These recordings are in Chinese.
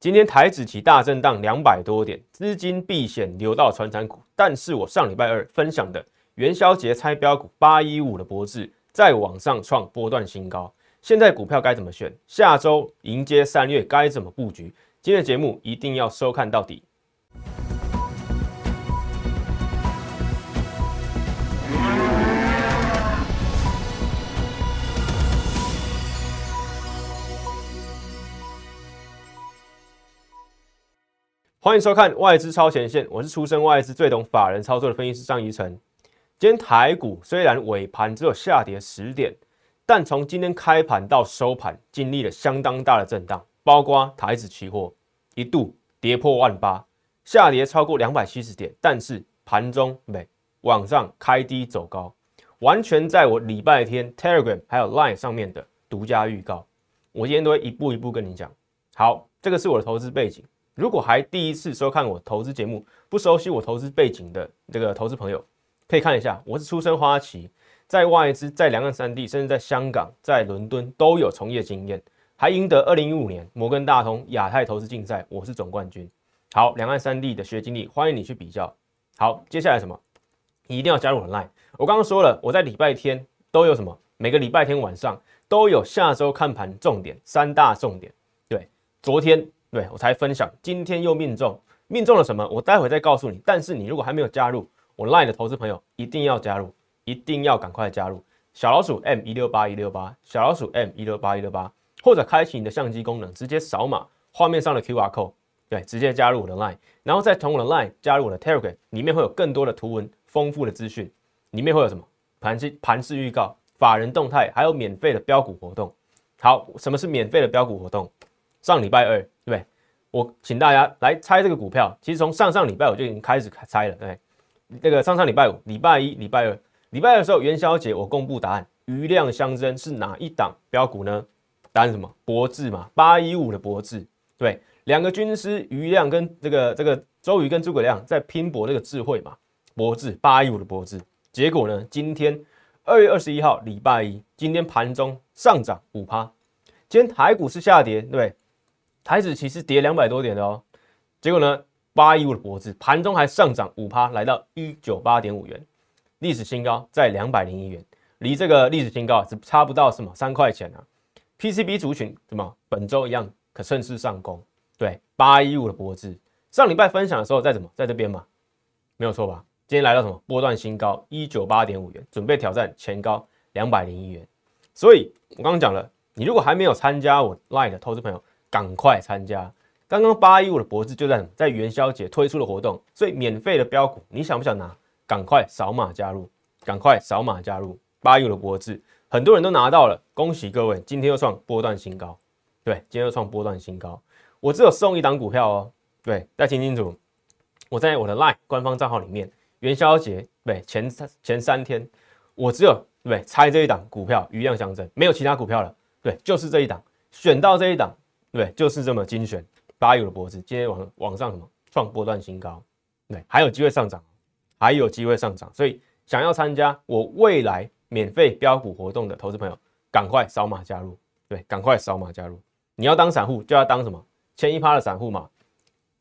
今天台指期大震荡两百多点，资金避险流到传产股。但是我上礼拜二分享的元宵节拆标股八一五的博智，在往上创波段新高。现在股票该怎么选？下周迎接三月该怎么布局？今天的节目一定要收看到底。欢迎收看外资超前线，我是出身外资最懂法人操作的分析师张怡晨。今天台股虽然尾盘只有下跌十点，但从今天开盘到收盘，经历了相当大的震荡，包括台指期货一度跌破万八，下跌超过两百七十点，但是盘中没往上开低走高，完全在我礼拜天 Telegram 还有 Line 上面的独家预告，我今天都会一步一步跟你讲。好，这个是我的投资背景。如果还第一次收看我投资节目，不熟悉我投资背景的这个投资朋友，可以看一下，我是出身花旗，在外资、在两岸三地，甚至在香港、在伦敦都有从业经验，还赢得二零一五年摩根大通亚太投资竞赛，我是总冠军。好，两岸三地的学经历，欢迎你去比较。好，接下来什么？你一定要加入我的 line。我刚刚说了，我在礼拜天都有什么？每个礼拜天晚上都有下周看盘重点三大重点。对，昨天。对我才分享，今天又命中，命中了什么？我待会再告诉你。但是你如果还没有加入我 Line 的投资朋友，一定要加入，一定要赶快加入。小老鼠 M 一六八一六八，小老鼠 M 一六八一六八，或者开启你的相机功能，直接扫码画面上的 QR code，对，直接加入我的 Line，然后再从我的 Line 加入我的 Telegram，里面会有更多的图文丰富的资讯，里面会有什么盘式盘式预告、法人动态，还有免费的标股活动。好，什么是免费的标股活动？上礼拜二，我请大家来猜这个股票。其实从上上礼拜我就已经开始猜了，对。那个上上礼拜五、礼拜一、礼拜二、礼拜二的时候，元宵节我公布答案，余量相争是哪一档标股呢？答案什么？博智嘛，八一五的博智。对，两个军师余量跟这个这个周瑜跟诸葛亮在拼搏这个智慧嘛。博智八一五的博智，结果呢？今天二月二十一号礼拜一，今天盘中上涨五趴。今天台股是下跌，对，台指其实跌两百多点的哦。结果呢，八一五的脖子盘中还上涨五趴，来到一九八点五元，历史新高在两百零一元，离这个历史新高只差不到什么三块钱啊。PCB 族群什么本周一样可顺势上攻，对，八一五的脖子上礼拜分享的时候在怎么在这边嘛，没有错吧？今天来到什么波段新高一九八点五元，准备挑战前高两百零一元。所以我刚刚讲了。你如果还没有参加我 Line 的投资朋友，赶快参加！刚刚八一五的博智就在在元宵节推出了活动，所以免费的标股，你想不想拿？赶快扫码加入，赶快扫码加入八一五的博智，很多人都拿到了，恭喜各位！今天又创波段新高，对，今天又创波段新高。我只有送一档股票哦，对，再听清楚，我在我的 Line 官方账号里面，元宵节对前三前三天，我只有对猜这一档股票余量相争，没有其他股票了。对，就是这一档，选到这一档，对，就是这么精选。八友的脖子今天往往上什么创波段新高，对，还有机会上涨，还有机会上涨。所以想要参加我未来免费标股活动的投资朋友，赶快扫码加入，对，赶快扫码加入。你要当散户就要当什么前一趴的散户嘛？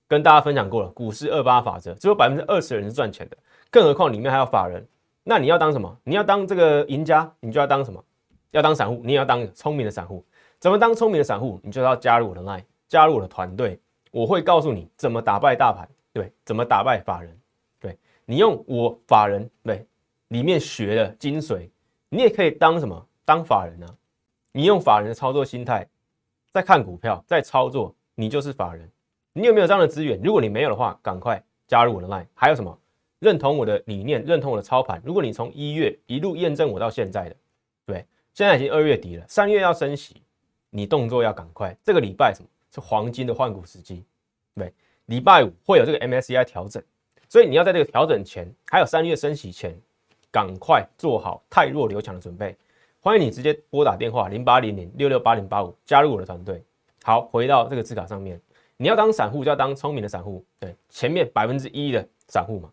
跟大家分享过了，股市二八法则，只有百分之二十的人是赚钱的，更何况里面还有法人。那你要当什么？你要当这个赢家，你就要当什么？要当散户，你也要当聪明的散户。怎么当聪明的散户？你就要加入我的 line，加入我的团队。我会告诉你怎么打败大盘，对，怎么打败法人，对你用我法人对里面学的精髓，你也可以当什么？当法人呢？你用法人的操作心态在看股票，在操作，你就是法人。你有没有这样的资源？如果你没有的话，赶快加入我的 line。还有什么？认同我的理念，认同我的操盘。如果你从一月一路验证我到现在的，对。现在已经二月底了，三月要升息，你动作要赶快。这个礼拜什么是黄金的换股时机？对，礼拜五会有这个 MSCI 调整，所以你要在这个调整前，还有三月升息前，赶快做好太弱留强的准备。欢迎你直接拨打电话零八零零六六八零八五加入我的团队。好，回到这个字卡上面，你要当散户就要当聪明的散户，对，前面百分之一的散户嘛。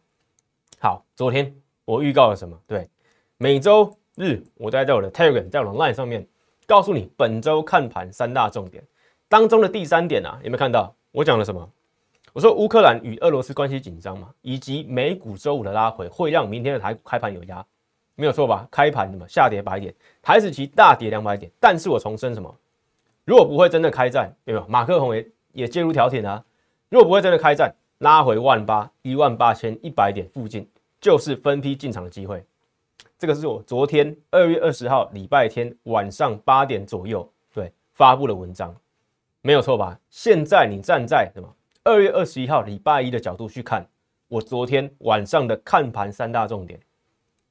好，昨天我预告了什么？对，每周。日，我在在我的 Telegram，在我的 Line 上面告诉你本周看盘三大重点当中的第三点啊，有没有看到？我讲了什么？我说乌克兰与俄罗斯关系紧张嘛，以及美股周五的拉回会让明天的台开盘有压，没有错吧？开盘什么下跌百点，台指期大跌两百点。但是我重申什么？如果不会真的开战，对吧？马克宏也也介入调停啊。如果不会真的开战，拉回万八一万八千一百点附近，就是分批进场的机会。这个是我昨天二月二十号礼拜天晚上八点左右对发布的文章，没有错吧？现在你站在什么？二月二十一号礼拜一的角度去看，我昨天晚上的看盘三大重点，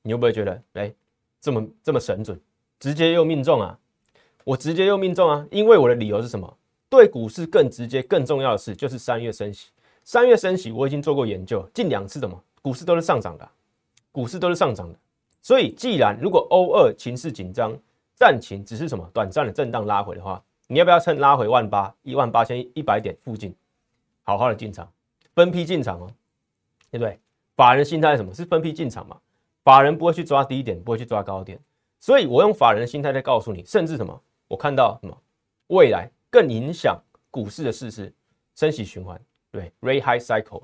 你会不会觉得哎，这么这么神准，直接又命中啊？我直接又命中啊！因为我的理由是什么？对股市更直接、更重要的事就是三月升息。三月升息，我已经做过研究，近两次什么股市都是上涨的，股市都是上涨的。所以，既然如果欧二情势紧张，战情只是什么短暂的震荡拉回的话，你要不要趁拉回万八一万八千一百点附近？好好的进场，分批进场哦，对不对？法人心态是什么？是分批进场嘛？法人不会去抓低点，不会去抓高点，所以我用法人的心态在告诉你，甚至什么？我看到什么？未来更影响股市的事实升息循环，对，rate high cycle，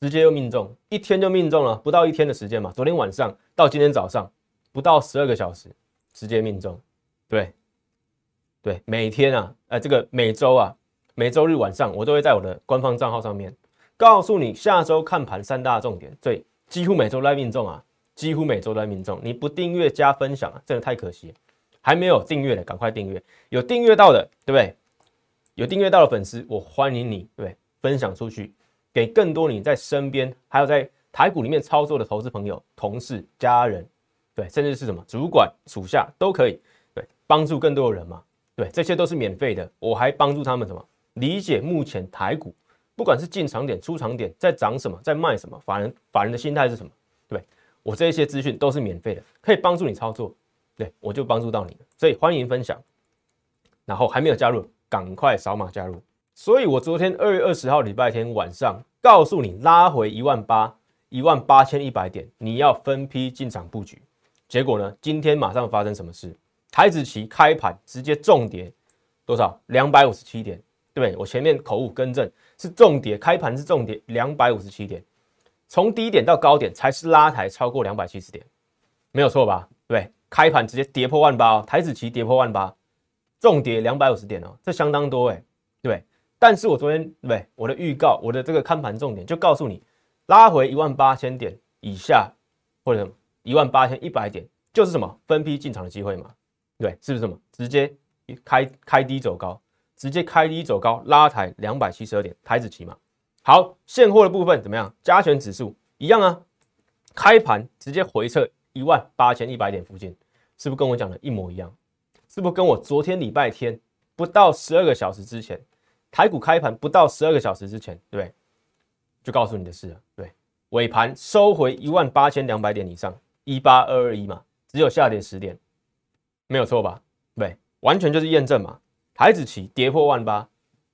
直接又命中，一天就命中了，不到一天的时间嘛，昨天晚上到今天早上不到十二个小时，直接命中，对，对，每天啊，呃，这个每周啊。每周日晚上，我都会在我的官方账号上面告诉你下周看盘三大重点。对，几乎每周来命中啊，几乎每周来命中。你不订阅加分享啊，真的太可惜。还没有订阅的，赶快订阅。有订阅到的，对不对？有订阅到的粉丝，我欢迎你，对？分享出去，给更多你在身边，还有在台股里面操作的投资朋友、同事、家人，对，甚至是什么主管、属下都可以，对，帮助更多的人嘛。对，这些都是免费的，我还帮助他们什么？理解目前台股，不管是进场点、出场点，在涨什么，在卖什么，法人法人的心态是什么？对我这些资讯都是免费的，可以帮助你操作，对我就帮助到你了。所以欢迎分享，然后还没有加入，赶快扫码加入。所以我昨天二月二十号礼拜天晚上告诉你，拉回一万八、一万八千一百点，你要分批进场布局。结果呢，今天马上发生什么事？台子期开盘直接重跌多少？两百五十七点。对，我前面口误更正，是重跌，开盘是重跌两百五十七点，从低点到高点才是拉抬超过两百七十点，没有错吧？对，开盘直接跌破万八，哦台子期跌破万八，重跌两百五十点哦，这相当多哎，对。但是我昨天对我的预告，我的这个看盘重点就告诉你，拉回一万八千点以下，或者一万八千一百点，就是什么分批进场的机会嘛？对，是不是什么直接开开低走高？直接开低走高，拉抬两百七十二点，台子期嘛。好，现货的部分怎么样？加权指数一样啊，开盘直接回撤一万八千一百点附近，是不是跟我讲的一模一样？是不是跟我昨天礼拜天不到十二个小时之前，台股开盘不到十二个小时之前，对，就告诉你的事。对，尾盘收回一万八千两百点以上，一八二二一嘛，只有下跌十点，没有错吧？对，完全就是验证嘛。台子期跌破万八，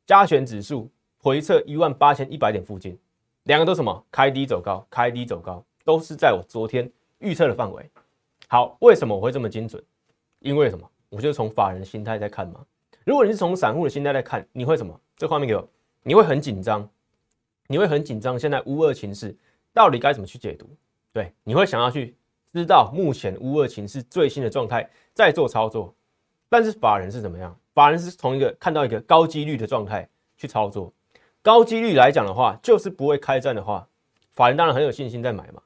加权指数回测一万八千一百点附近，两个都什么？开低走高，开低走高，都是在我昨天预测的范围。好，为什么我会这么精准？因为什么？我就从法人心态在看嘛。如果你是从散户的心态来看，你会什么？这画面给我，你会很紧张，你会很紧张。现在乌二情势到底该怎么去解读？对，你会想要去知道目前乌二情势最新的状态，再做操作。但是法人是怎么样？法人是从一个看到一个高几率的状态去操作，高几率来讲的话，就是不会开战的话，法人当然很有信心在买嘛。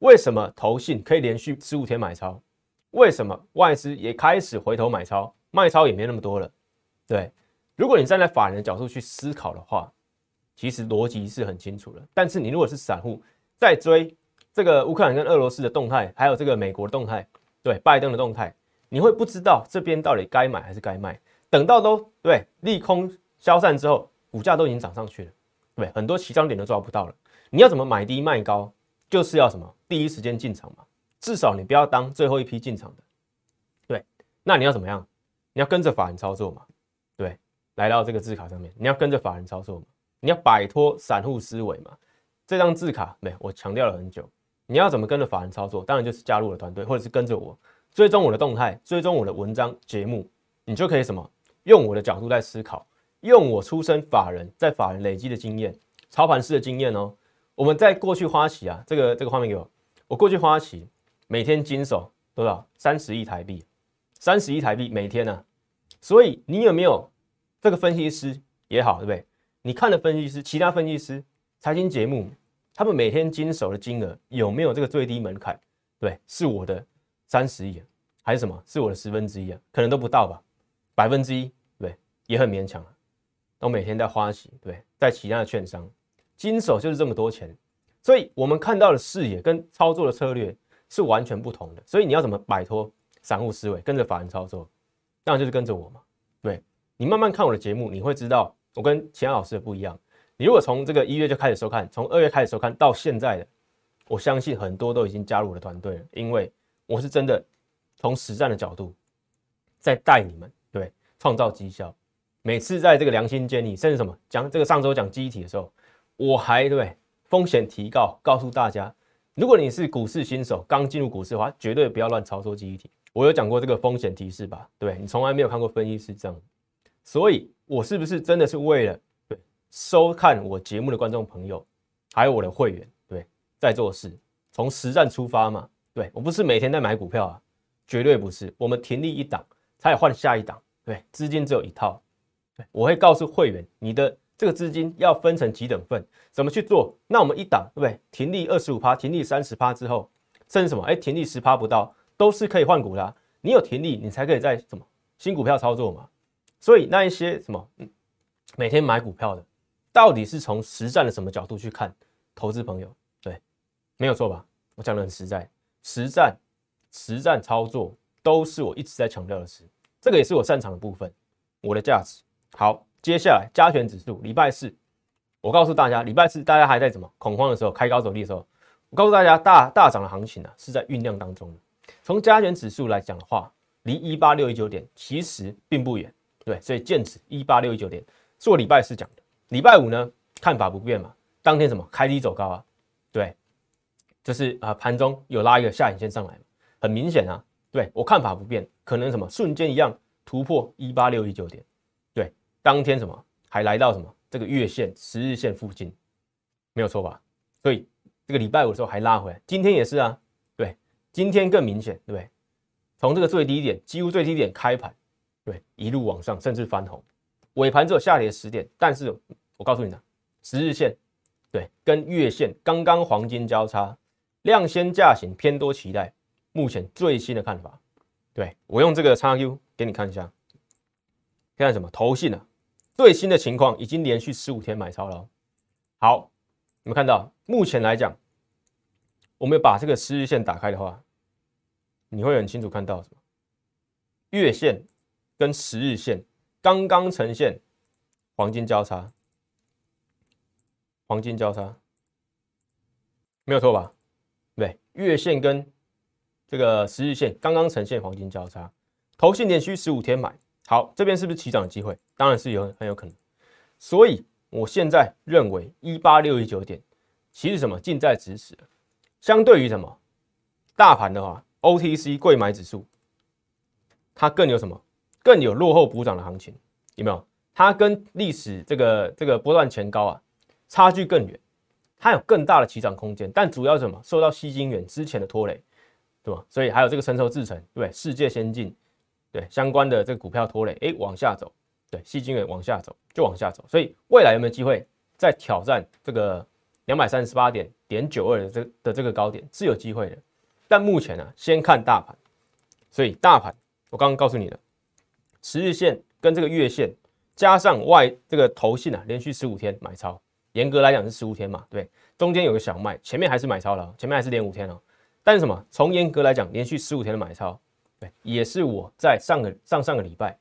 为什么投信可以连续十五天买超？为什么外资也开始回头买超？卖超也没那么多了。对，如果你站在法人的角度去思考的话，其实逻辑是很清楚的。但是你如果是散户，在追这个乌克兰跟俄罗斯的动态，还有这个美国的动态，对拜登的动态，你会不知道这边到底该买还是该卖。等到都对利空消散之后，股价都已经涨上去了，对，很多起涨点都抓不到了。你要怎么买低卖高？就是要什么第一时间进场嘛，至少你不要当最后一批进场的。对，那你要怎么样？你要跟着法人操作嘛，对，来到这个字卡上面，你要跟着法人操作嘛，你要摆脱散户思维嘛。这张字卡没，我强调了很久，你要怎么跟着法人操作？当然就是加入了团队，或者是跟着我追踪我的动态，追踪我的文章节目，你就可以什么？用我的角度在思考，用我出身法人在法人累积的经验，操盘师的经验哦。我们在过去花旗啊，这个这个画面给我，我过去花旗每天经手多少？三十亿台币，三十亿台币每天呢。所以你有没有这个分析师也好，对不对？你看的分析师，其他分析师，财经节目，他们每天经手的金额有没有这个最低门槛？对，是我的三十亿，还是什么？是我的十分之一啊？可能都不到吧，百分之一，对，也很勉强啊。我每天在花旗，对，在其他的券商经手就是这么多钱，所以我们看到的视野跟操作的策略是完全不同的。所以你要怎么摆脱散户思维，跟着法人操作？那就是跟着我嘛。对你慢慢看我的节目，你会知道。我跟其他老师的不一样。你如果从这个一月就开始收看，从二月开始收看到现在的，我相信很多都已经加入我的团队了，因为我是真的从实战的角度在带你们，对，创造绩效。每次在这个良心建立，甚至什么讲这个上周讲记忆体的时候，我还对风险提告告诉大家，如果你是股市新手，刚进入股市的话，绝对不要乱操作记忆体。我有讲过这个风险提示吧？对你从来没有看过分析师这样，所以。我是不是真的是为了对收看我节目的观众朋友，还有我的会员对在做事，从实战出发嘛？对我不是每天在买股票啊，绝对不是。我们停利一档，才换下一档，对，资金只有一套。对，我会告诉会员，你的这个资金要分成几等份，怎么去做？那我们一档对不对？停利二十五趴，停利三十趴之后，甚至什么？哎，停利十趴不到，都是可以换股的。你有停利，你才可以在什么新股票操作嘛？所以那一些什么，每天买股票的，到底是从实战的什么角度去看投资朋友？对，没有错吧？我讲的很实在，实战、实战操作都是我一直在强调的事，这个也是我擅长的部分，我的价值。好，接下来加权指数，礼拜四，我告诉大家，礼拜四大家还在怎么恐慌的时候，开高走低的时候，我告诉大家，大大涨的行情呢是在酝酿当中的。从加权指数来讲的话，离一八六一九点其实并不远。对，所以剑指一八六一九点是我礼拜四讲的，礼拜五呢看法不变嘛，当天什么开低走高啊？对，就是啊盘中有拉一个下影线上来很明显啊，对我看法不变，可能什么瞬间一样突破一八六一九点，对，当天什么还来到什么这个月线、十日线附近，没有错吧？所以这个礼拜五的时候还拉回来，今天也是啊，对，今天更明显，对不对？从这个最低点，几乎最低点开盘。对，一路往上，甚至翻红，尾盘只有下跌十点，但是我告诉你呢，十日线对跟月线刚刚黄金交叉，量先价行偏多期待，目前最新的看法，对我用这个叉 Q 给你看一下，看什么？头信啊，最新的情况已经连续十五天买超了，好，你们看到？目前来讲，我们把这个十日线打开的话，你会很清楚看到什么？月线。跟十日线刚刚呈现黄金交叉，黄金交叉没有错吧？对，月线跟这个十日线刚刚呈现黄金交叉，头线连续十五天买，好，这边是不是起涨的机会？当然是有很有可能。所以我现在认为一八六一九点其实什么近在咫尺，相对于什么大盘的话，OTC 贵买指数它更有什么？更有落后补涨的行情，有没有？它跟历史这个这个波段前高啊，差距更远，它有更大的起涨空间。但主要什么？受到西金远之前的拖累，对吧？所以还有这个成熟制程，对世界先进，对相关的这个股票拖累，哎，往下走，对西金远往下走就往下走。所以未来有没有机会再挑战这个两百三十八点点九二的这个的这个高点是有机会的。但目前呢，先看大盘，所以大盘我刚刚告诉你了。十日线跟这个月线加上外这个头信啊，连续十五天买超，严格来讲是十五天嘛，对，中间有个小卖，前面还是买超了，前面还是连五天哦。但是什么？从严格来讲，连续十五天的买超，对，也是我在上个上上个礼拜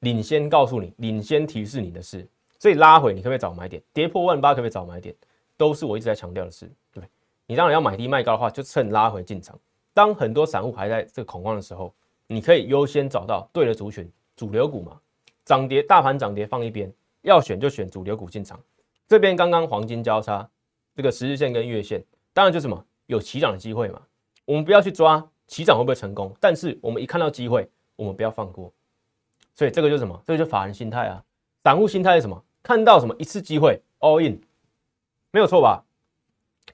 领先告诉你、领先提示你的事。所以拉回你可不可以早买点？跌破万八可不可以早买点？都是我一直在强调的事，对不对？你当然要买低卖高的话，就趁拉回进场。当很多散户还在这个恐慌的时候，你可以优先找到对的族群。主流股嘛，涨跌大盘涨跌放一边，要选就选主流股进场。这边刚刚黄金交叉，这个十日线跟月线，当然就什么有起涨的机会嘛。我们不要去抓起涨会不会成功，但是我们一看到机会，我们不要放过。所以这个就是什么？这个就法人心态啊。散户心态是什么？看到什么一次机会 all in，没有错吧？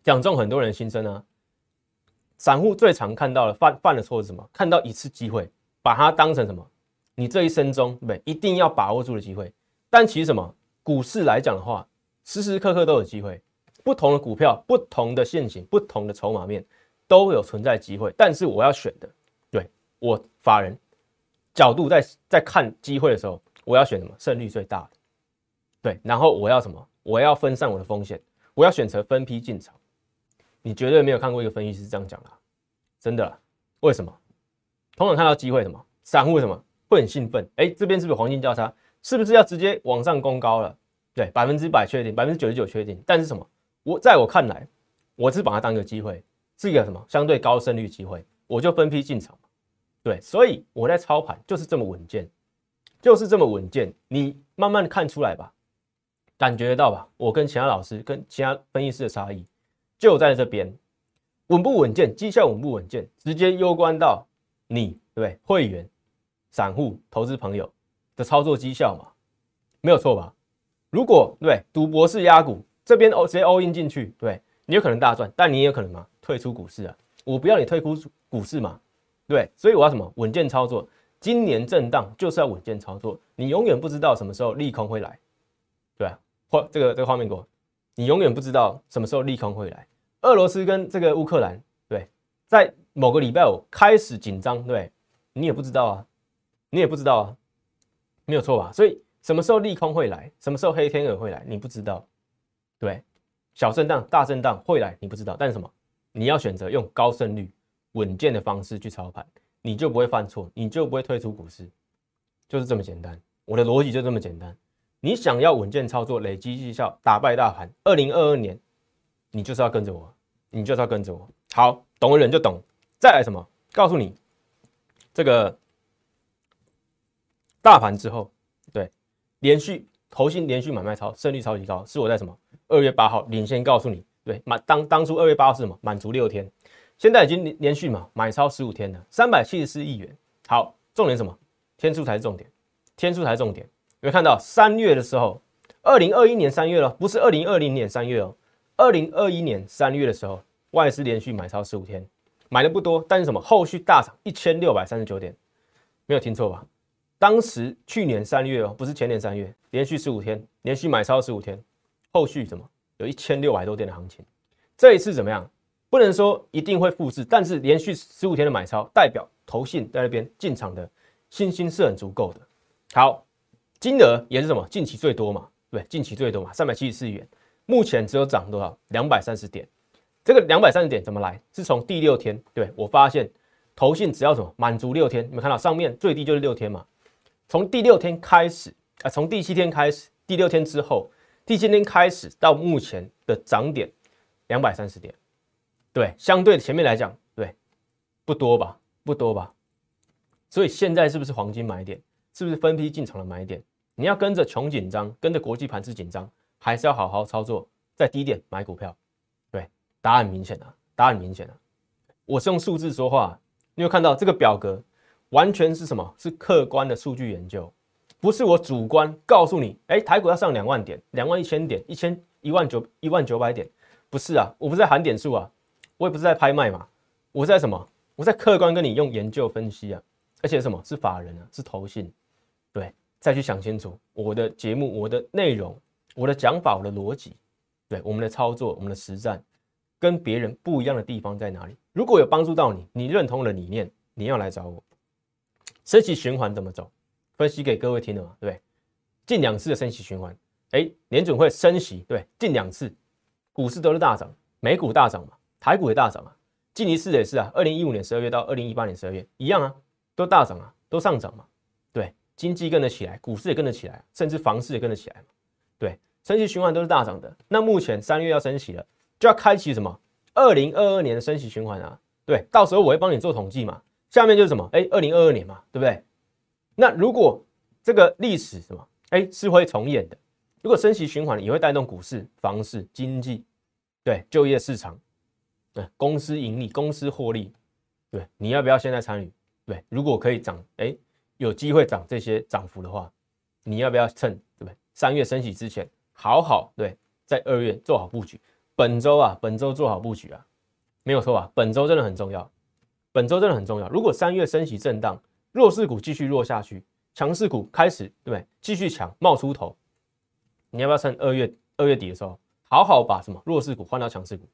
讲中很多人心声啊。散户最常看到的犯犯的错是什么？看到一次机会，把它当成什么？你这一生中对？一定要把握住的机会。但其实什么？股市来讲的话，时时刻刻都有机会。不同的股票、不同的现形、不同的筹码面，都有存在机会。但是我要选的，对我法人角度在在看机会的时候，我要选什么？胜率最大的。对，然后我要什么？我要分散我的风险，我要选择分批进场。你绝对没有看过一个分析师这样讲的，真的？为什么？通常看到机会什么？散户什么会很兴奋？哎，这边是不是黄金交叉？是不是要直接往上攻高了？对，百分之百确定，百分之九十九确定。但是什么？我在我看来，我是把它当一个机会，是一个什么相对高胜率机会，我就分批进场对，所以我在操盘就是这么稳健，就是这么稳健。你慢慢看出来吧。感觉得到吧？我跟其他老师、跟其他分析师的差异就在这边，稳不稳健，绩效稳不稳健，直接攸关到你对不对？会员、散户、投资朋友的操作绩效嘛，没有错吧？如果对赌博是压股，这边哦直接 all in 进去，对你有可能大赚，但你也有可能嘛退出股市啊。我不要你退出股市嘛，对，所以我要什么稳健操作？今年震荡就是要稳健操作，你永远不知道什么时候利空会来，对吧？或这个这个画面给我，你永远不知道什么时候利空会来。俄罗斯跟这个乌克兰，对，在某个礼拜五开始紧张，对，你也不知道啊，你也不知道啊，没有错吧？所以什么时候利空会来，什么时候黑天鹅会来，你不知道，对，小震荡、大震荡会来，你不知道，但是什么？你要选择用高胜率、稳健的方式去操盘，你就不会犯错，你就不会退出股市，就是这么简单。我的逻辑就这么简单。你想要稳健操作、累积绩效、打败大盘，二零二二年，你就是要跟着我，你就是要跟着我。好，懂的人就懂。再来什么？告诉你，这个大盘之后，对，连续投信连续买卖超，胜率超级高，是我在什么？二月八号领先告诉你，对，满当当初二月八号是什么？满足六天，现在已经连连续嘛买超十五天了，三百七十四亿元。好，重点什么？天数才是重点，天数才是重点。有没有看到三月的时候，二零二一年三月了，不是二零二零年三月哦。二零二一年三月的时候，外资连续买超十五天，买的不多，但是什么？后续大涨一千六百三十九点，没有听错吧？当时去年三月哦，不是前年三月，连续十五天，连续买超十五天，后续怎么？有一千六百多点的行情。这一次怎么样？不能说一定会复制，但是连续十五天的买超，代表投信在那边进场的信心是很足够的。好。金额也是什么？近期最多嘛？对，近期最多嘛？三百七十四元，目前只有涨多少？两百三十点。这个两百三十点怎么来？是从第六天，对我发现，投信只要什么满足六天，你们看到上面最低就是六天嘛？从第六天开始啊，从第七天开始，第六天之后，第七天开始到目前的涨点两百三十点，对，相对前面来讲，对，不多吧？不多吧？所以现在是不是黄金买点？是不是分批进场的买点？你要跟着穷紧张，跟着国际盘势紧张，还是要好好操作，在低点买股票？对，答案明显了，答案明显了。我是用数字说话，你有看到这个表格，完全是什么？是客观的数据研究，不是我主观告诉你，哎，台股要上两万点，两万一千点，一千一万九一万九百点，不是啊，我不是在喊点数啊，我也不是在拍卖嘛，我在什么？我在客观跟你用研究分析啊，而且什么是法人啊，是投信。对，再去想清楚我的节目、我的内容、我的讲法、我的逻辑，对我们的操作、我们的实战，跟别人不一样的地方在哪里？如果有帮助到你，你认同的理念，你要来找我。升息循环怎么走？分析给各位听了嘛？对，近两次的升息循环，哎，联准会升息，对，近两次股市都是大涨，美股大涨嘛，台股也大涨啊，近一次也是啊，二零一五年十二月到二零一八年十二月一样啊，都大涨啊，都上涨嘛。对经济跟得起来，股市也跟得起来，甚至房市也跟得起来嘛？对，升息循环都是大涨的。那目前三月要升息了，就要开启什么？二零二二年的升息循环啊？对，到时候我会帮你做统计嘛。下面就是什么？哎，二零二二年嘛，对不对？那如果这个历史什么？哎，是会重演的。如果升息循环也会带动股市、房市、经济，对，就业市场，对，公司盈利、公司获利，对，你要不要现在参与？对，如果可以涨，哎。有机会涨这些涨幅的话，你要不要趁对不对？三月升息之前，好好对，在二月做好布局。本周啊，本周做好布局啊，没有错吧？本周真的很重要，本周真的很重要。如果三月升息震荡，弱势股继续弱下去，强势股开始对对？继续强冒出头，你要不要趁二月二月底的时候，好好把什么弱势股换到强势股？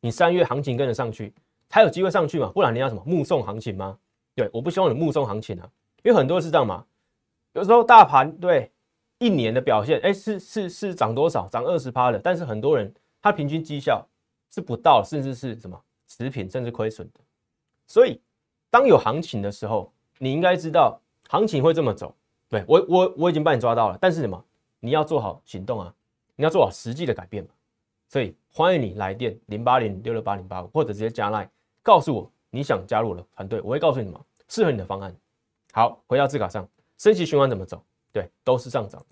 你三月行情跟得上去，才有机会上去嘛？不然你要什么目送行情吗？对，我不希望你目送行情啊，因为很多是这样嘛。有时候大盘对一年的表现，哎，是是是涨多少？涨二十趴的，但是很多人。他平均绩效是不到，甚至是什么持平，甚至亏损的。所以，当有行情的时候，你应该知道行情会这么走。对我，我我已经帮你抓到了，但是什么？你要做好行动啊！你要做好实际的改变嘛。所以，欢迎你来电零八零六六八零八五，或者直接加来告诉我你想加入我的团队，我会告诉你什么适合你的方案。好，回到字卡上，升级循环怎么走？对，都是上涨。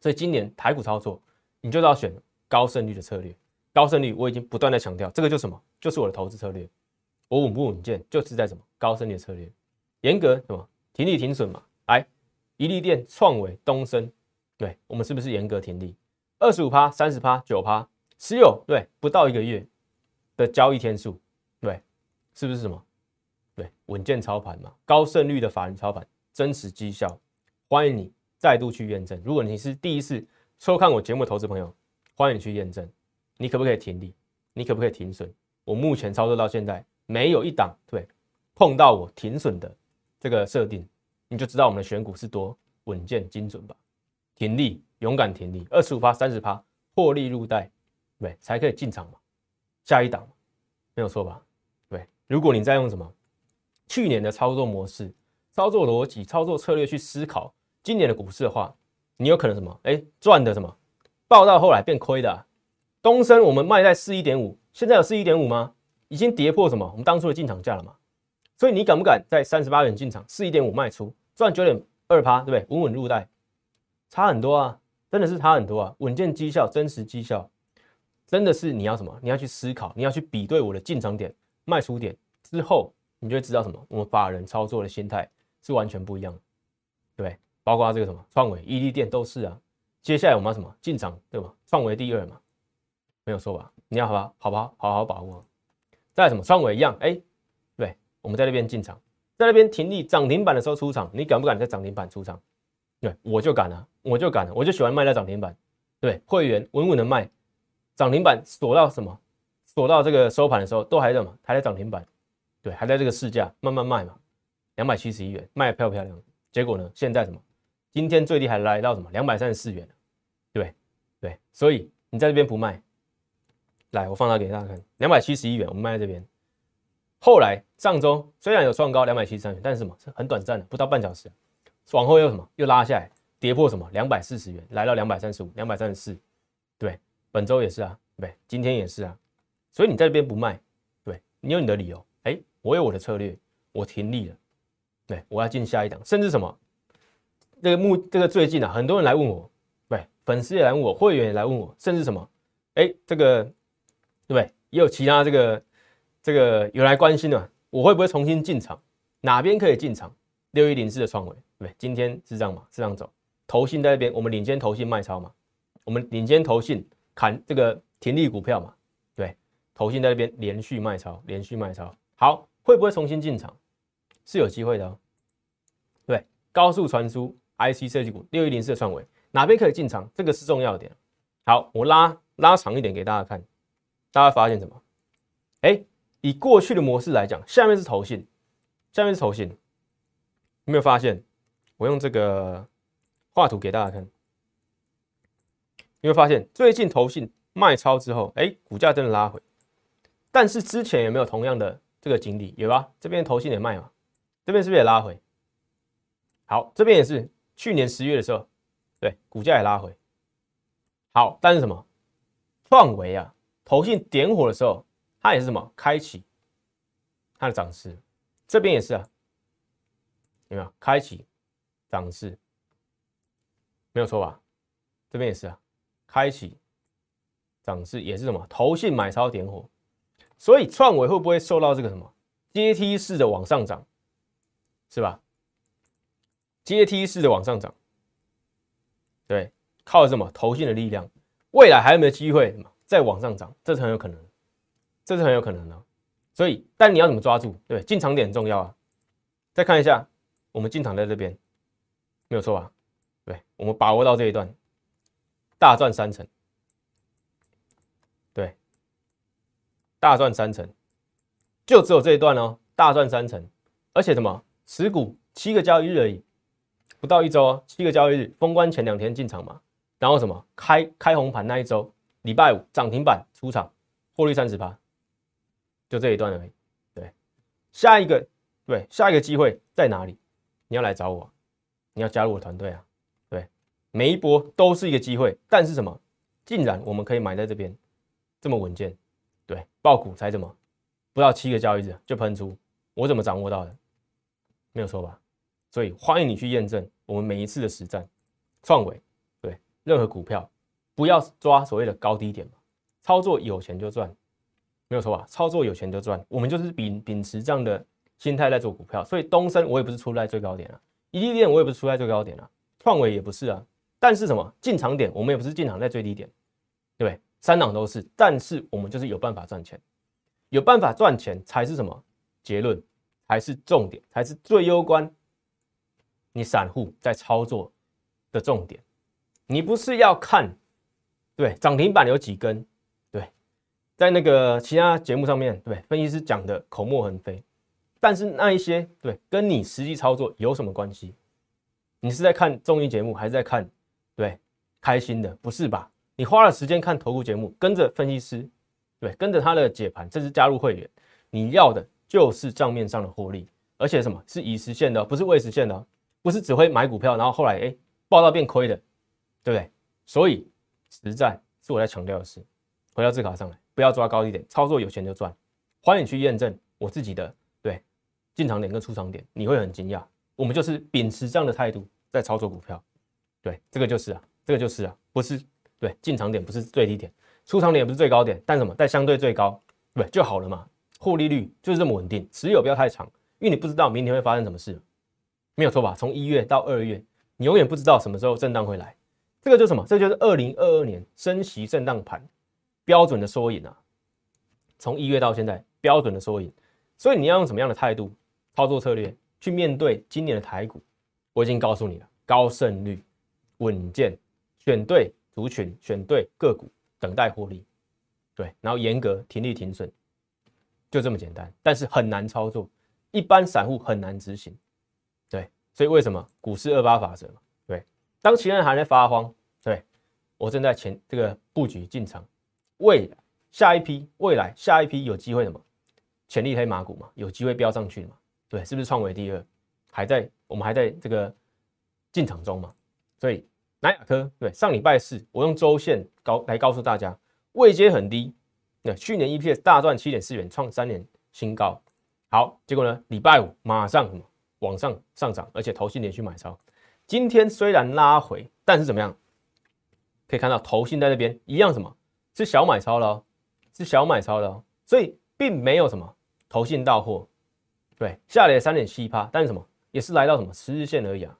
所以今年台股操作，你就要选。高胜率的策略，高胜率我已经不断的强调，这个就什么，就是我的投资策略。我稳不稳健，就是在什么高胜率的策略，严格什么停利停损嘛。来，一利电、创维、东升，对我们是不是严格停利？二十五趴、三十趴、九趴，持有对不到一个月的交易天数，对，是不是什么？对，稳健操盘嘛，高胜率的法人操盘，真实绩效，欢迎你再度去验证。如果你是第一次收看我节目投资朋友。欢迎你去验证，你可不可以停利？你可不可以停损？我目前操作到现在，没有一档对碰到我停损的这个设定，你就知道我们的选股是多稳健精准吧？停利，勇敢停利，二十五趴、三十趴，获利入袋，对，才可以进场嘛。下一档没有错吧？对，如果你在用什么去年的操作模式、操作逻辑、操作策略去思考今年的股市的话，你有可能什么？哎，赚的什么？报到后来变亏的，东升我们卖在四一点五，现在有四一点五吗？已经跌破什么？我们当初的进场价了嘛？所以你敢不敢在三十八元进场，四一点五卖出，赚九点二趴，对不对？稳稳入袋，差很多啊，真的是差很多啊！稳健绩效，真实绩效，真的是你要什么？你要去思考，你要去比对我的进场点、卖出点之后，你就会知道什么？我们法人操作的心态是完全不一样的，对，包括这个什么创维、伊利店都是啊。接下来我们要什么进场，对吧？创维第二嘛，没有错吧？你要好吧，好吧，好好把握。在什么创维一样，哎，对，我们在那边进场，在那边停利涨停板的时候出场，你敢不敢在涨停板出场？对，我就敢啊，我就敢了，我就喜欢卖在涨停板。对，会员稳稳的卖，涨停板锁到什么？锁到这个收盘的时候都还在嘛，还在涨停板，对，还在这个市价慢慢卖嘛，两百七十一元卖的漂不漂亮？结果呢，现在什么？今天最低还来到什么两百三十四元对对，所以你在这边不卖，来我放大给大家看，两百七十一元我们卖在这边。后来上周虽然有创高两百七十三元，但是什么？很短暂的，不到半小时，往后又什么？又拉下来，跌破什么？两百四十元，来到两百三十五、两百三十四。对，本周也是啊，对，今天也是啊，所以你在这边不卖，对你有你的理由，哎，我有我的策略，我停利了，对我要进下一档，甚至什么？这个目这个最近啊，很多人来问我，对，粉丝也来问我，会员也来问我，甚至什么，哎，这个对？也有其他这个这个有来关心的，我会不会重新进场？哪边可以进场？六一零四的创维，对，今天是这样嘛？是这样走，投信在那边，我们领先投信卖超嘛？我们领先投信砍这个停利股票嘛？对，投信在那边连续卖超，连续卖超，好，会不会重新进场？是有机会的哦，对，高速传输。IC 设计股六一零四的创维哪边可以进场？这个是重要点。好，我拉拉长一点给大家看，大家发现什么？哎，以过去的模式来讲，下面是头信，下面是头信，有没有发现？我用这个画图给大家看，有没有发现最近头信卖超之后，哎，股价真的拉回。但是之前有没有同样的这个经历？有吧？这边头信也卖嘛，这边是不是也拉回？好，这边也是。去年十月的时候，对股价也拉回，好，但是什么创维啊，投信点火的时候，它也是什么？开启。它的涨势，这边也是啊，有没有？开启涨势？没有错吧？这边也是啊，开启涨势也是什么？投信买超点火，所以创维会不会受到这个什么？阶梯式的往上涨，是吧？阶梯式的往上涨，对，靠什么？投信的力量，未来还有没有机会？再往上涨？这是很有可能，这是很有可能的。所以，但你要怎么抓住？对，进场点很重要啊。再看一下，我们进场在这边，没有错吧？对，我们把握到这一段，大赚三成。对，大赚三成，就只有这一段哦，大赚三成，而且什么？持股七个交易日而已，不到一周哦，七个交易日，封关前两天进场嘛，然后什么？开开红盘那一周，礼拜五涨停板出场，获利三十八。就这一段而已，对，下一个，对，下一个机会在哪里？你要来找我，你要加入我团队啊，对，每一波都是一个机会，但是什么？竟然我们可以买在这边，这么稳健，对，爆股才怎么？不到七个交易日就喷出，我怎么掌握到的？没有错吧？所以欢迎你去验证我们每一次的实战，创伟，对，任何股票不要抓所谓的高低点嘛，操作有钱就赚。没有错吧？操作有钱就赚，我们就是秉秉持这样的心态在做股票。所以东升我也不是出在最高点啊，一利电我也不是出在最高点啊，创维也不是啊。但是什么进场点，我们也不是进场在最低点，对不对？三档都是，但是我们就是有办法赚钱，有办法赚钱才是什么结论，才是重点，才是最攸关你散户在操作的重点。你不是要看对涨停板有几根。对在那个其他节目上面，对分析师讲的口沫横飞，但是那一些对跟你实际操作有什么关系？你是在看综艺节目，还是在看对开心的？不是吧？你花了时间看投顾节目，跟着分析师，对，跟着他的解盘，这是加入会员，你要的就是账面上的获利，而且什么是已实现的，不是未实现的，不是只会买股票，然后后来哎报到变亏的，对不对？所以实战是我在强调的是，回到字卡上来。不要抓高一点，操作有钱就赚。欢迎去验证我自己的对进场点跟出场点，你会很惊讶。我们就是秉持这样的态度在操作股票，对，这个就是啊，这个就是啊，不是对进场点不是最低点，出场点也不是最高点，但什么在相对最高，对就好了嘛。获利率就是这么稳定，持有不要太长，因为你不知道明天会发生什么事，没有错吧？从一月到二月，你永远不知道什么时候震荡会来。这个就是什么？这就是二零二二年升息震荡盘。标准的缩影啊，从一月到现在标准的缩影，所以你要用什么样的态度、操作策略去面对今年的台股？我已经告诉你了，高胜率、稳健，选对族群，选对个股，等待获利，对，然后严格停利停损，就这么简单。但是很难操作，一般散户很难执行，对，所以为什么股市二八法则嘛？当其他人还在发慌，对我正在前这个布局进场。未来下一批，未来下一批有机会的嘛？潜力黑马股嘛，有机会飙上去的嘛？对，是不是创维第二？还在我们还在这个进场中嘛？所以南亚科对上礼拜四，我用周线高来告诉大家，位阶很低。那去年 EPS 大赚七点四元，创三年新高。好，结果呢？礼拜五马上什么往上上涨，而且投信连续买超。今天虽然拉回，但是怎么样？可以看到投信在那边一样什么？是小买超了，是小买超了，所以并没有什么投信到货，对，下跌三点七趴，但是什么也是来到什么十日线而已啊，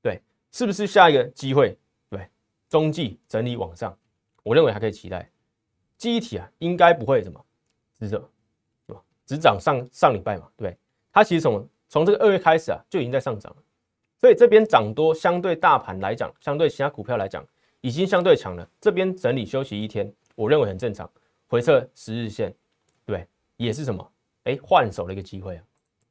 对，是不是下一个机会？对，中继整理往上，我认为还可以期待，记忆体啊，应该不会什么只涨，是吧？只涨上上礼拜嘛，对，它其实从从这个二月开始啊，就已经在上涨了，所以这边涨多相对大盘来讲，相对其他股票来讲，已经相对强了，这边整理休息一天。我认为很正常，回撤十日线，对，也是什么？哎，换手的一个机会啊。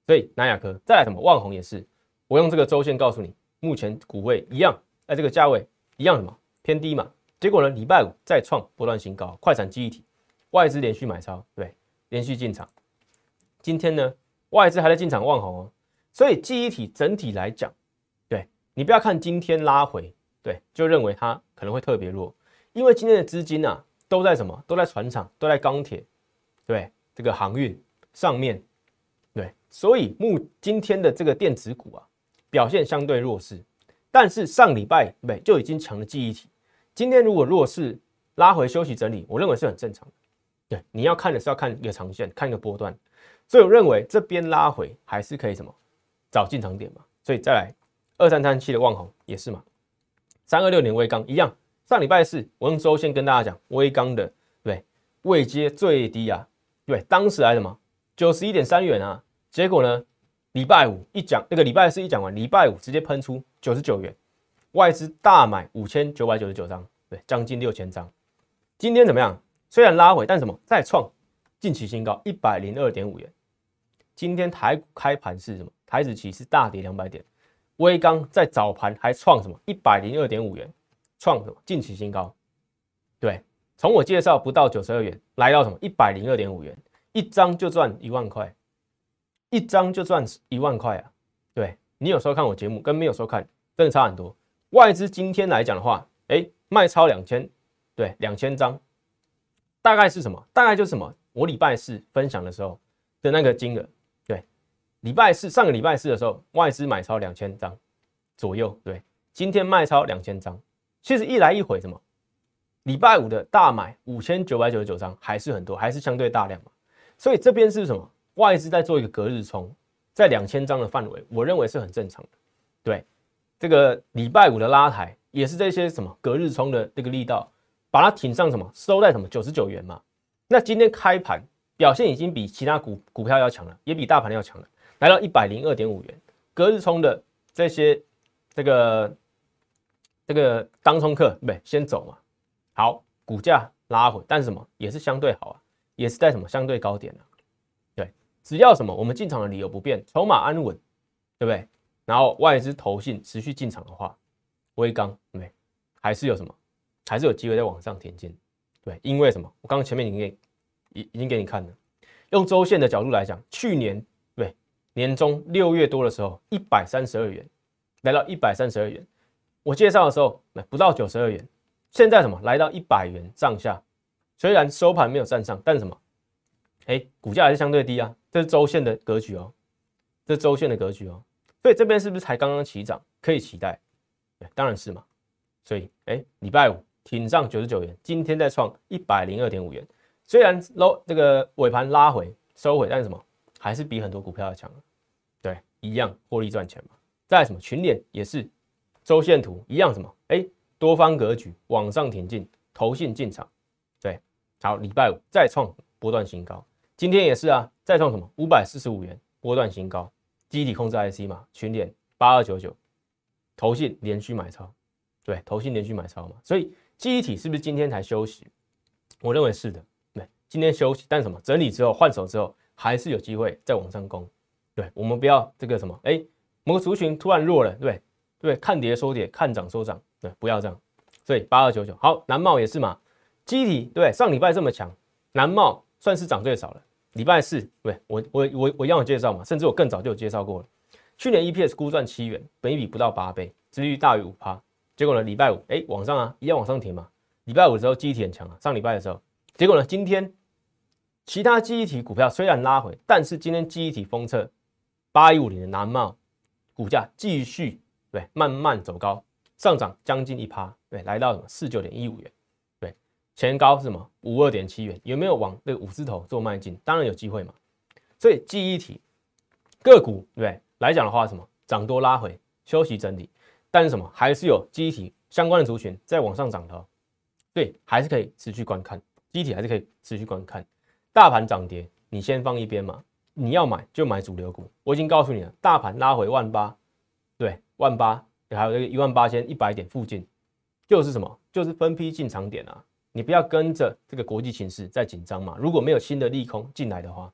所以南亚科再来什么？万宏也是，我用这个周线告诉你，目前股位一样，在这个价位一样什么偏低嘛。结果呢，礼拜五再创波段新高，快闪记忆体，外资连续买超，对，连续进场。今天呢，外资还在进场万宏哦。所以记忆体整体来讲，你不要看今天拉回，对，就认为它可能会特别弱，因为今天的资金啊。都在什么？都在船厂，都在钢铁，对这个航运上面，对，所以目今天的这个电子股啊，表现相对弱势。但是上礼拜对就已经强了记忆体，今天如果弱势拉回休息整理，我认为是很正常的。对，你要看的是要看一个长线，看一个波段。所以我认为这边拉回还是可以什么找进场点嘛。所以再来二三三七的旺宏也是嘛，三二六年微钢一样，上礼拜四我用周线跟大家讲微钢的，对，位阶最低啊，对，当时来什么九十一点三元啊，结果呢，礼拜五一讲那个礼拜四一讲完，礼拜五直接喷出九十九元，外资大买五千九百九十九张，对，将近六千张。今天怎么样？虽然拉回，但什么再创近期新高一百零二点五元。今天台股开盘是什么？台指期是大跌两百点。威刚在早盘还创什么一百零二点五元，创什么近期新高？对，从我介绍不到九十二元，来到什么一百零二点五元，一张就赚一万块，一张就赚一万块啊！对你有收看我节目，跟没有收看真的差很多。外资今天来讲的话，哎，卖超两千，对，两千张，大概是什么？大概就是什么？我礼拜四分享的时候的那个金额。礼拜四上个礼拜四的时候，外资买超两千张左右，对，今天卖超两千张，其实一来一回什么？礼拜五的大买五千九百九十九张还是很多，还是相对大量嘛，所以这边是什么？外资在做一个隔日冲，在两千张的范围，我认为是很正常的。对，这个礼拜五的拉抬也是这些什么隔日冲的这个力道，把它挺上什么收在什么九十九元嘛。那今天开盘表现已经比其他股股票要强了，也比大盘要强了。来到一百零二点五元，隔日冲的这些这个这个当冲客不，对，先走嘛。好，股价拉回，但是什么也是相对好啊，也是在什么相对高点啊。对，只要什么我们进场的理由不变，筹码安稳，对不对？然后外资投信持续进场的话，微钢对，还是有什么，还是有机会在往上填进。对，因为什么？我刚刚前面已经给已已经给你看了，用周线的角度来讲，去年。年中六月多的时候，一百三十二元，来到一百三十二元。我介绍的时候，那不到九十二元。现在什么来到一百元上下？虽然收盘没有站上，但什么？哎，股价还是相对低啊。这是周线的格局哦，这是周线的格局哦。所以这边是不是才刚刚起涨，可以期待？当然是嘛。所以，哎，礼拜五挺上九十九元，今天再创一百零二点五元。虽然 low 这个尾盘拉回收回，但是什么？还是比很多股票要强，对，一样获利赚钱嘛。再什么群联也是周线图一样，什么哎，多方格局往上挺进，投信进场，对，好，礼拜五再创波段新高，今天也是啊，再创什么五百四十五元波段新高，机体控制 IC 嘛，群联八二九九，投信连续买超，对，投信连续买超嘛，所以机体是不是今天才休息？我认为是的，对，今天休息，但什么整理之后换手之后。还是有机会再往上攻，对我们不要这个什么，哎，某个族群突然弱了，对对？看跌收跌，看涨收涨，对，不要这样。所以八二九九好，南茂也是嘛，基体对，上礼拜这么强，南茂算是涨最少了。礼拜四对，我我我我一样有介绍嘛，甚至我更早就有介绍过了。去年 EPS 估赚七元，本一比不到八倍，值率大于五趴，结果呢，礼拜五哎往上啊，一样往上填嘛。礼拜五的时候基体很强啊，上礼拜的时候，结果呢，今天。其他记忆体股票虽然拉回，但是今天记忆体封测八一五零的南茂股价继续对慢慢走高，上涨将近一趴，对，来到什么四九点一五元，对，前高是什么五二点七元，有没有往这个五字头做迈进？当然有机会嘛。所以记忆体个股对来讲的话，什么涨多拉回休息整理，但是什么还是有记忆体相关的族群在往上涨的，对，还是可以持续观看，记忆体还是可以持续观看。大盘涨跌，你先放一边嘛。你要买就买主流股。我已经告诉你了，大盘拉回万八，对，万八，还有这个一万八千一百点附近，就是什么？就是分批进场点啊。你不要跟着这个国际形势在紧张嘛。如果没有新的利空进来的话，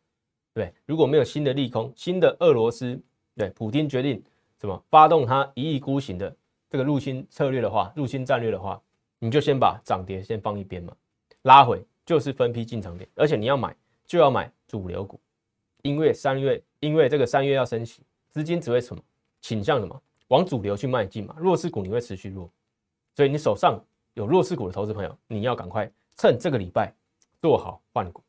对，如果没有新的利空，新的俄罗斯对普京决定什么发动他一意孤行的这个入侵策略的话，入侵战略的话，你就先把涨跌先放一边嘛，拉回。就是分批进场点，而且你要买就要买主流股，因为三月因为这个三月要升息，资金只会什么倾向什么往主流去迈进嘛，弱势股你会持续弱，所以你手上有弱势股的投资朋友，你要赶快趁这个礼拜做好换股。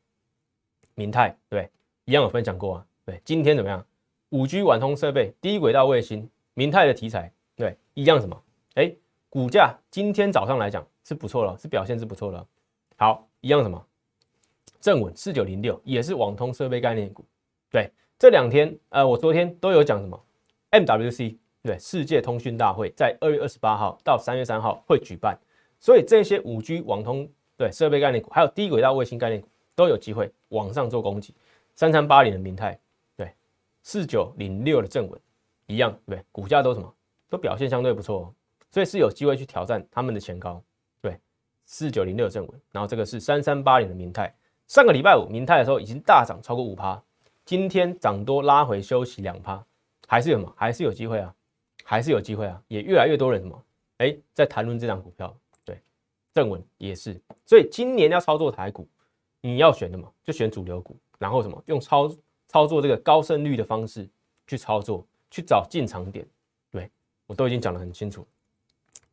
明泰对，一样有分享过啊，对，今天怎么样？五 G 网通设备、低轨道卫星，明泰的题材对，一样什么？哎，股价今天早上来讲是不错了，是表现是不错了，好。一样什么？正稳四九零六也是网通设备概念股。对，这两天呃，我昨天都有讲什么？MWC 对世界通讯大会在二月二十八号到三月三号会举办，所以这些五 G 网通对设备概念股，还有低轨道卫星概念股都有机会往上做攻击。三三八零的明泰，对四九零六的正稳一样，对股价都什么都表现相对不错，哦所以是有机会去挑战他们的前高。四九零六正文，然后这个是三三八零的明泰，上个礼拜五明泰的时候已经大涨超过五趴，今天涨多拉回休息两趴，还是有什么？还是有机会啊？还是有机会啊？也越来越多人什么？哎，在谈论这张股票。对，正文也是，所以今年要操作台股，你要选什么？就选主流股。然后什么？用操操作这个高胜率的方式去操作，去找进场点。对我都已经讲得很清楚，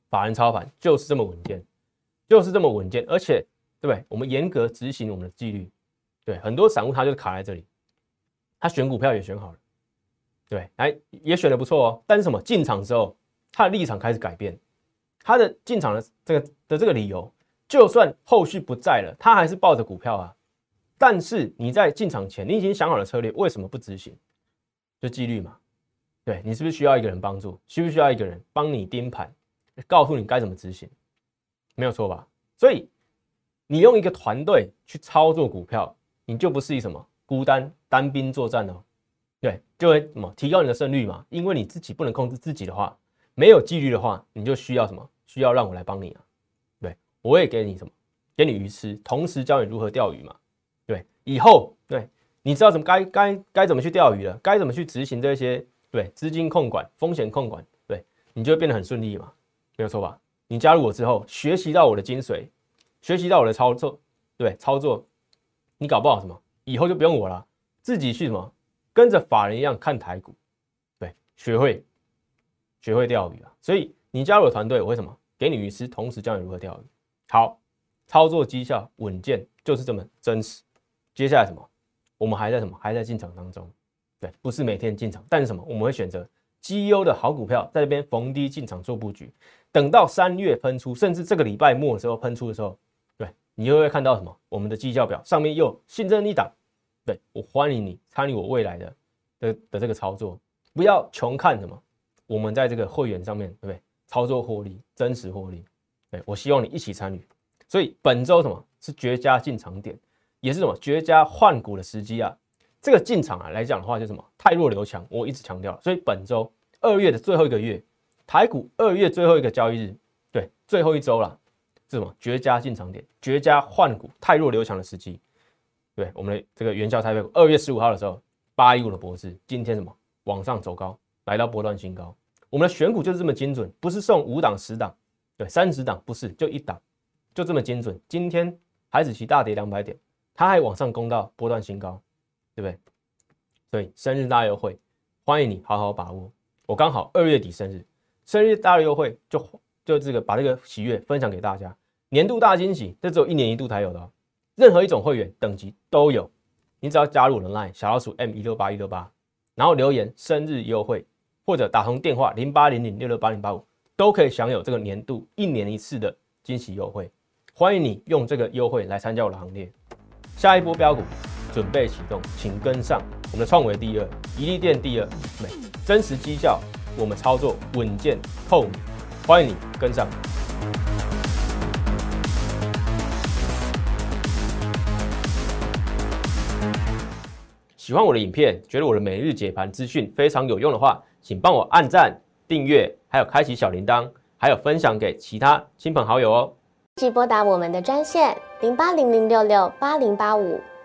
法人操盘就是这么稳健，就是这么稳健，而且对不对？我们严格执行我们的纪律。对，很多散户他就是卡在这里，他选股票也选好了，对，哎，也选的不错哦。但是什么？进场之后，他的立场开始改变，他的进场的这个的这个理由，就算后续不在了，他还是抱着股票啊。但是你在进场前，你已经想好了策略，为什么不执行？就纪律嘛。对你是不是需要一个人帮助？需不需要一个人帮你盯盘，告诉你该怎么执行？没有错吧？所以你用一个团队去操作股票，你就不是以什么孤单单兵作战哦。对，就会什么提高你的胜率嘛。因为你自己不能控制自己的话，没有纪律的话，你就需要什么？需要让我来帮你啊。对，我也给你什么？给你鱼吃，同时教你如何钓鱼嘛。对以后对，你知道怎么该该该怎么去钓鱼了，该怎么去执行这些对资金控管、风险控管，对你就会变得很顺利嘛，没有错吧？你加入我之后，学习到我的精髓，学习到我的操作，对操作，你搞不好什么，以后就不用我了，自己去什么，跟着法人一样看台股，对，学会学会钓鱼啊。所以你加入我团队，我会什么？给你鱼吃，同时教你如何钓鱼。好，操作绩效稳健，就是这么真实。接下来什么？我们还在什么？还在进场当中。对，不是每天进场，但是什么？我们会选择绩优的好股票，在这边逢低进场做布局。等到三月喷出，甚至这个礼拜末的时候喷出的时候，对你又会看到什么？我们的绩效表上面又新增一档。对我欢迎你参与我未来的的的这个操作，不要穷看什么。我们在这个会员上面，对不对？操作获利，真实获利。对我希望你一起参与。所以本周什么是绝佳进场点？也是什么绝佳换股的时机啊？这个进场啊来讲的话，就什么太弱留强，我一直强调。所以本周二月的最后一个月，台股二月最后一个交易日，对，最后一周了，是什么绝佳进场点？绝佳换股太弱留强的时机。对，我们的这个元宵台北股二月十五号的时候，八一五的博士，今天什么往上走高，来到波段新高。我们的选股就是这么精准，不是送五档十档，对，三十档不是，就一档，就这么精准。今天海子期大跌两百点。它还往上攻到波段新高，对不对？所以生日大优惠，欢迎你好好把握。我刚好二月底生日，生日大优惠就就这个把这个喜悦分享给大家。年度大惊喜，这只有一年一度才有的，哦任何一种会员等级都有。你只要加入我的 LINE 小老鼠 M 一六八一六八，然后留言生日优惠，或者打通电话零八零零六六八零八五，都可以享有这个年度一年一次的惊喜优惠。欢迎你用这个优惠来参加我的行列。下一波标股准备启动，请跟上我们的创维第二，宜利店第二，美真实绩效，我们操作稳健透明，欢迎你跟上。喜欢我的影片，觉得我的每日解盘资讯非常有用的话，请帮我按赞、订阅，还有开启小铃铛，还有分享给其他亲朋好友哦。即拨打我们的专线零八零零六六八零八五